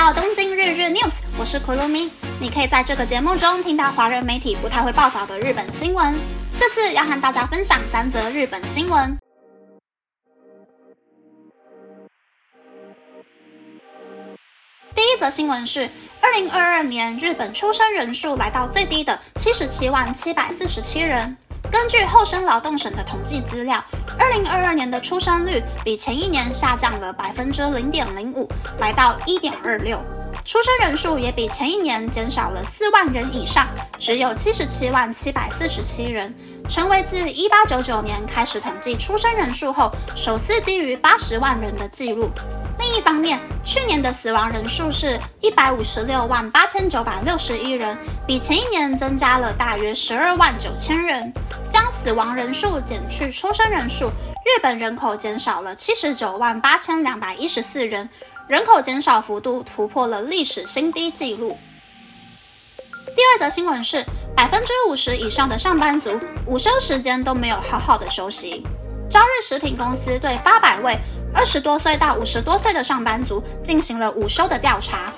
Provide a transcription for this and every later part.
到东京日日 News，我是 Kurumi。你可以在这个节目中听到华人媒体不太会报道的日本新闻。这次要和大家分享三则日本新闻。第一则新闻是，二零二二年日本出生人数来到最低的七十七万七百四十七人。根据厚生劳动省的统计资料，二零二二年的出生率比前一年下降了百分之零点零五，来到一点二六。出生人数也比前一年减少了四万人以上，只有七十七万七百四十七人，成为自一八九九年开始统计出生人数后首次低于八十万人的记录。另一方面，去年的死亡人数是一百五十六万八千九百六十一人，比前一年增加了大约十二万九千人。将死亡人数减去出生人数，日本人口减少了七十九万八千两百一十四人，人口减少幅度突破了历史新低纪录。第二则新闻是，百分之五十以上的上班族午休时间都没有好好的休息。朝日食品公司对八百位。二十多岁到五十多岁的上班族进行了午休的调查。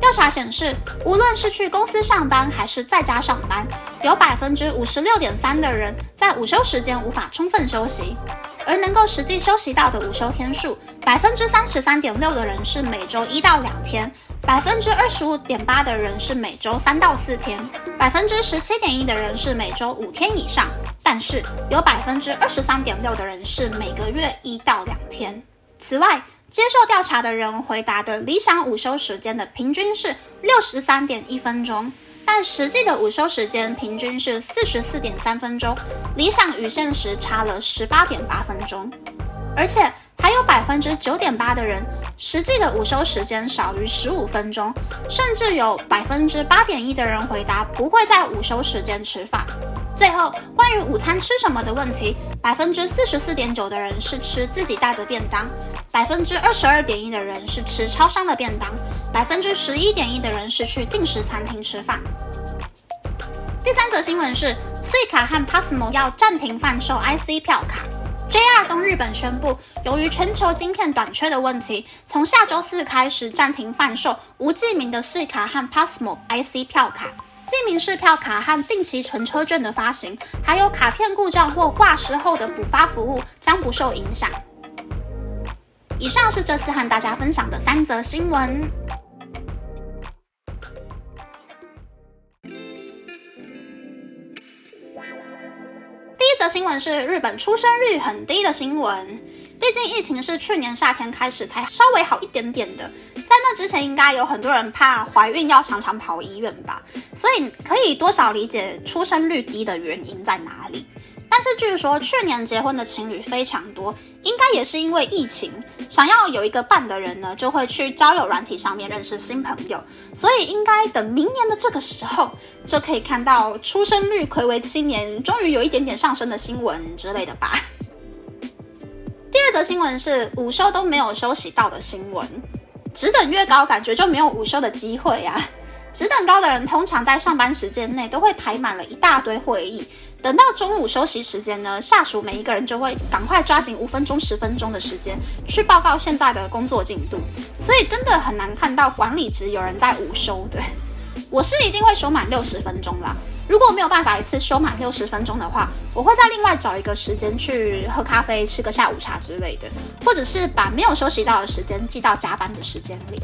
调查显示，无论是去公司上班还是在家上班，有百分之五十六点三的人在午休时间无法充分休息。而能够实际休息到的午休天数，百分之三十三点六的人是每周一到两天，百分之二十五点八的人是每周三到四天，百分之十七点一的人是每周五天以上。但是有百分之二十三点六的人是每个月一到两天。此外，接受调查的人回答的理想午休时间的平均是六十三点一分钟，但实际的午休时间平均是四十四点三分钟，理想与现实差了十八点八分钟。而且还有百分之九点八的人实际的午休时间少于十五分钟，甚至有百分之八点一的人回答不会在午休时间吃饭。最后，关于午餐吃什么的问题，百分之四十四点九的人是吃自己带的便当，百分之二十二点一的人是吃超商的便当，百分之十一点一的人是去定时餐厅吃饭。第三则新闻是，穗卡和 Passmo 要暂停贩售 IC 票卡。JR 东日本宣布，由于全球晶片短缺的问题，从下周四开始暂停贩售无记名的穗卡和 Passmo IC 票卡。记名式票卡和定期乘车券的发行，还有卡片故障或挂失后的补发服务将不受影响。以上是这次和大家分享的三则新闻。新闻是日本出生率很低的新闻，毕竟疫情是去年夏天开始才稍微好一点点的。在那之前，应该有很多人怕怀孕要常常跑医院吧，所以可以多少理解出生率低的原因在哪里。但是据说去年结婚的情侣非常多，应该也是因为疫情，想要有一个伴的人呢，就会去交友软体上面认识新朋友，所以应该等明年的这个时候，就可以看到出生率魁为七年终于有一点点上升的新闻之类的吧。第二则新闻是午休都没有休息到的新闻。职等越高，感觉就没有午休的机会呀。职等高的人通常在上班时间内都会排满了一大堆会议，等到中午休息时间呢，下属每一个人就会赶快抓紧五分钟、十分钟的时间去报告现在的工作进度，所以真的很难看到管理职有人在午休的。我是一定会休满六十分钟啦。如果没有办法一次休满六十分钟的话，我会再另外找一个时间去喝咖啡、吃个下午茶之类的，或者是把没有休息到的时间记到加班的时间里。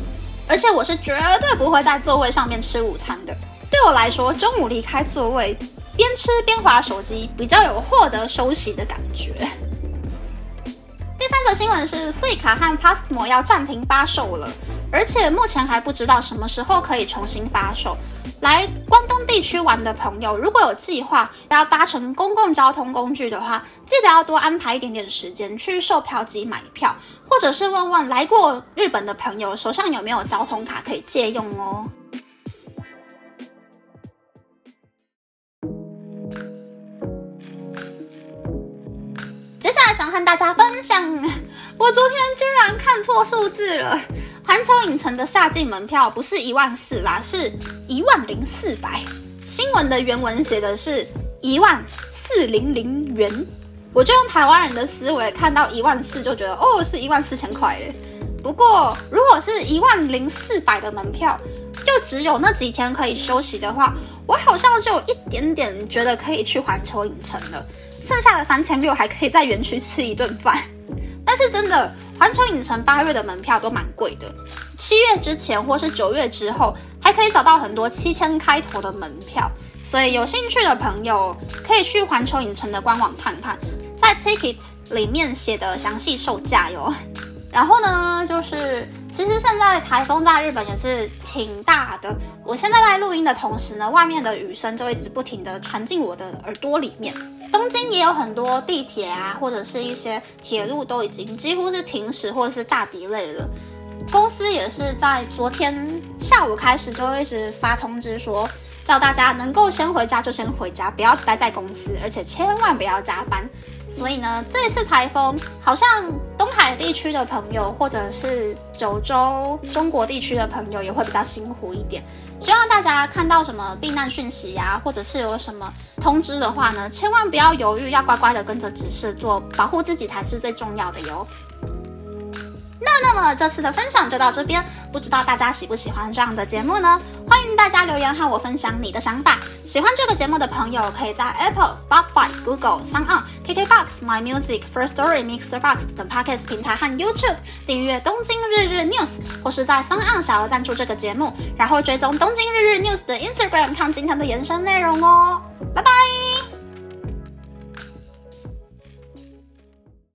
而且我是绝对不会在座位上面吃午餐的。对我来说，中午离开座位，边吃边划手机，比较有获得休息的感觉。第三则新闻是，穗卡和 Passmo 要暂停发售了，而且目前还不知道什么时候可以重新发售。来关东地区玩的朋友，如果有计划要搭乘公共交通工具的话，记得要多安排一点点时间去售票机买票，或者是问问来过日本的朋友手上有没有交通卡可以借用哦。接下来想和大家分享，我昨天居然看错数字了。环球影城的夏季门票不是一万四啦，是一万零四百。新闻的原文写的是一万四零零元，我就用台湾人的思维看到一万四就觉得哦，是一万四千块嘞。不过如果是一万零四百的门票，又只有那几天可以休息的话，我好像就有一点点觉得可以去环球影城了。剩下的三千六还可以在园区吃一顿饭。但是真的，环球影城八月的门票都蛮贵的，七月之前或是九月之后还可以找到很多七千开头的门票。所以有兴趣的朋友可以去环球影城的官网看看，在 Ticket 里面写的详细售价哟。然后呢，就是其实现在台风在日本也是挺大的。我现在在录音的同时呢，外面的雨声就一直不停的传进我的耳朵里面。东京也有很多地铁啊，或者是一些铁路都已经几乎是停驶或者是大抵累了。公司也是在昨天下午开始就一直发通知说。叫大家能够先回家就先回家，不要待在公司，而且千万不要加班。所以呢，这一次台风好像东海地区的朋友，或者是九州中国地区的朋友也会比较辛苦一点。希望大家看到什么避难讯息呀，或者是有什么通知的话呢，千万不要犹豫，要乖乖的跟着指示做，保护自己才是最重要的哟。那么这次的分享就到这边，不知道大家喜不喜欢这样的节目呢？欢迎大家留言和我分享你的想法。喜欢这个节目的朋友，可以在 Apple、Spotify、Google、s o n KKBox、My Music、First Story、Mixer Box 等 Podcast 平台和 YouTube 订阅《东京日日 News》，或是在 s o n 小额赞助这个节目，然后追踪《东京日日 News》的 Instagram 看今天的延伸内容哦。拜拜。